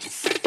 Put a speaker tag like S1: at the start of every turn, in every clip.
S1: motherfucker.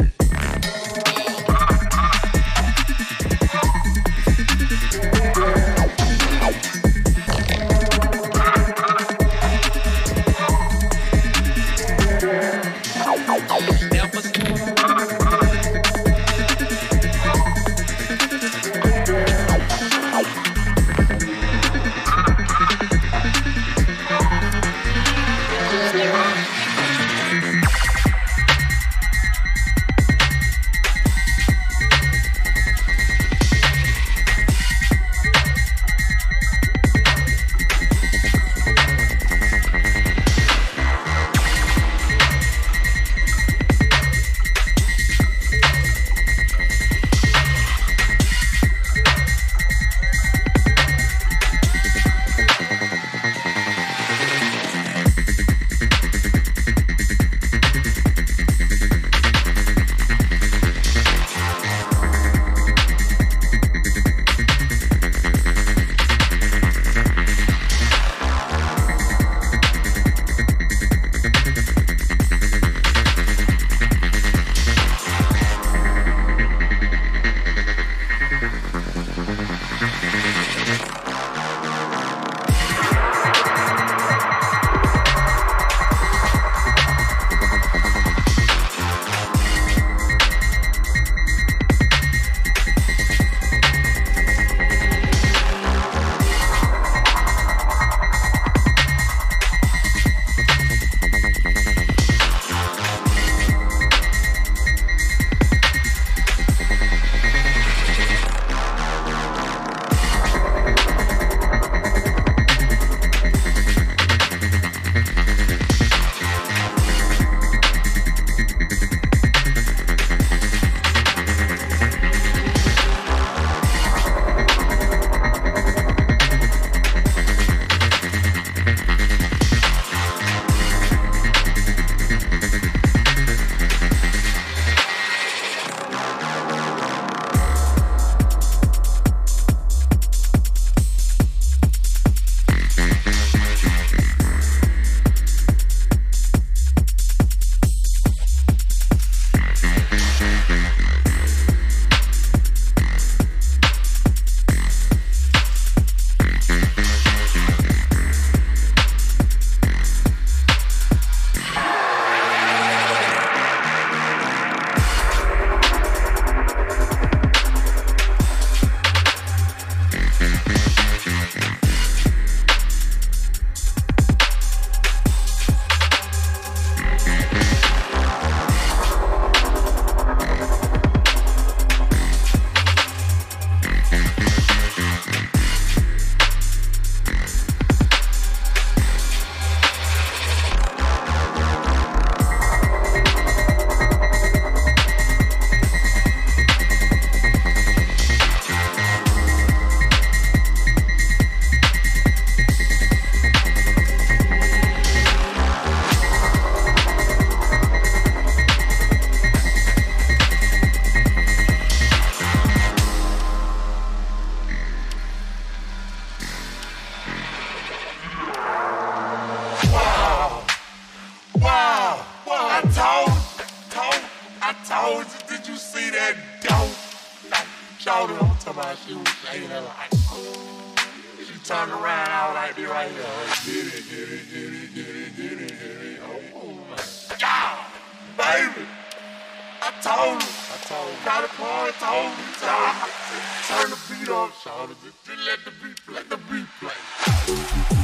S1: the beat play. Let the beat play.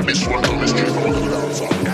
S2: This one is Chief Alpha.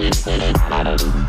S3: Thank you.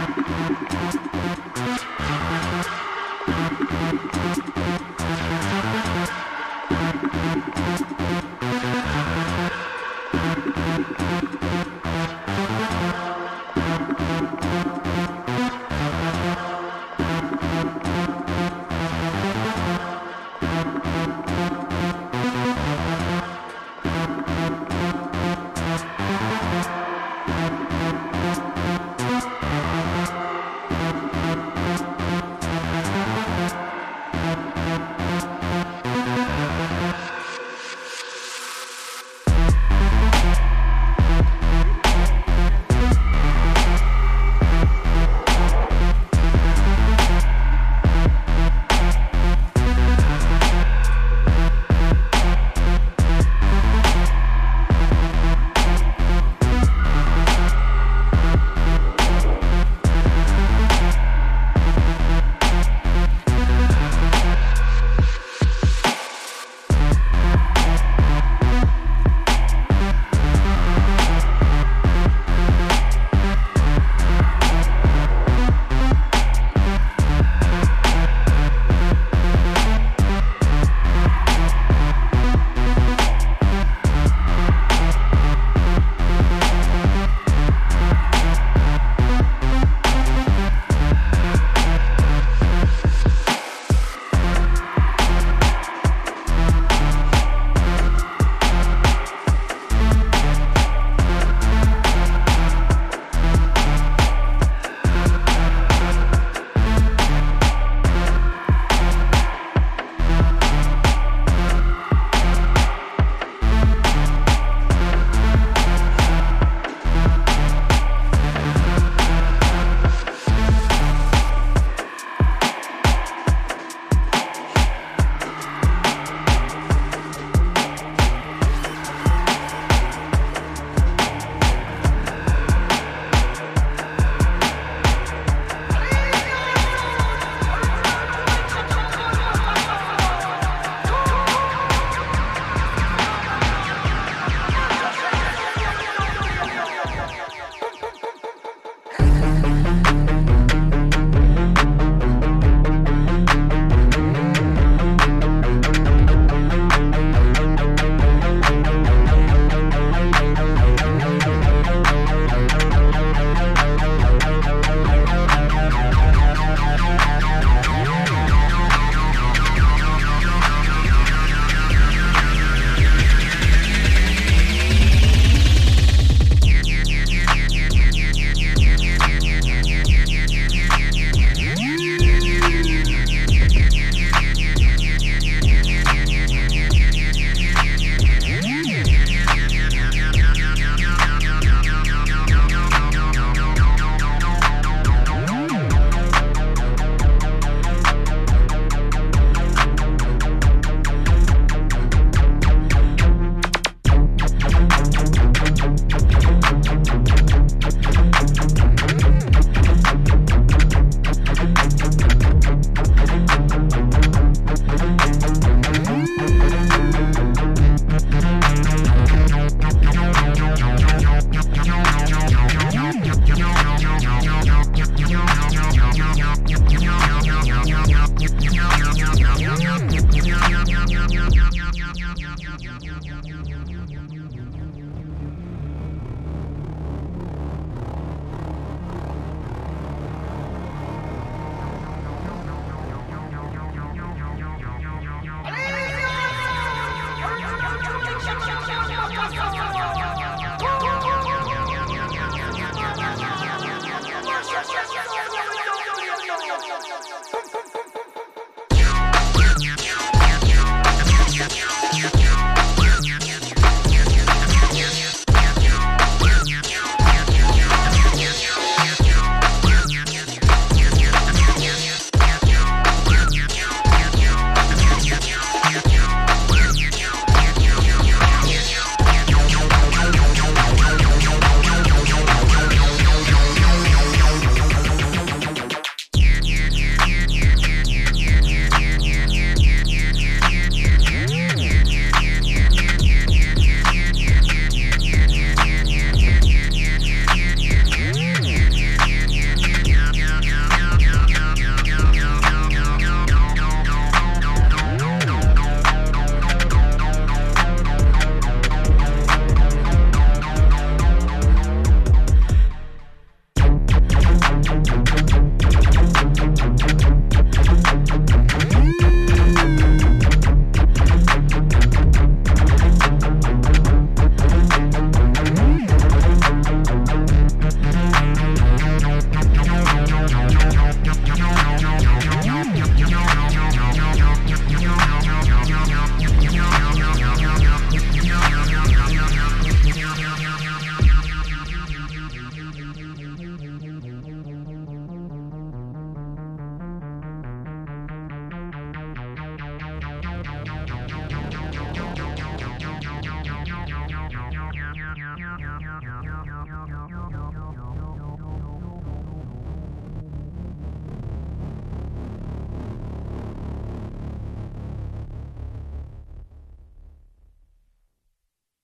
S4: Thank you.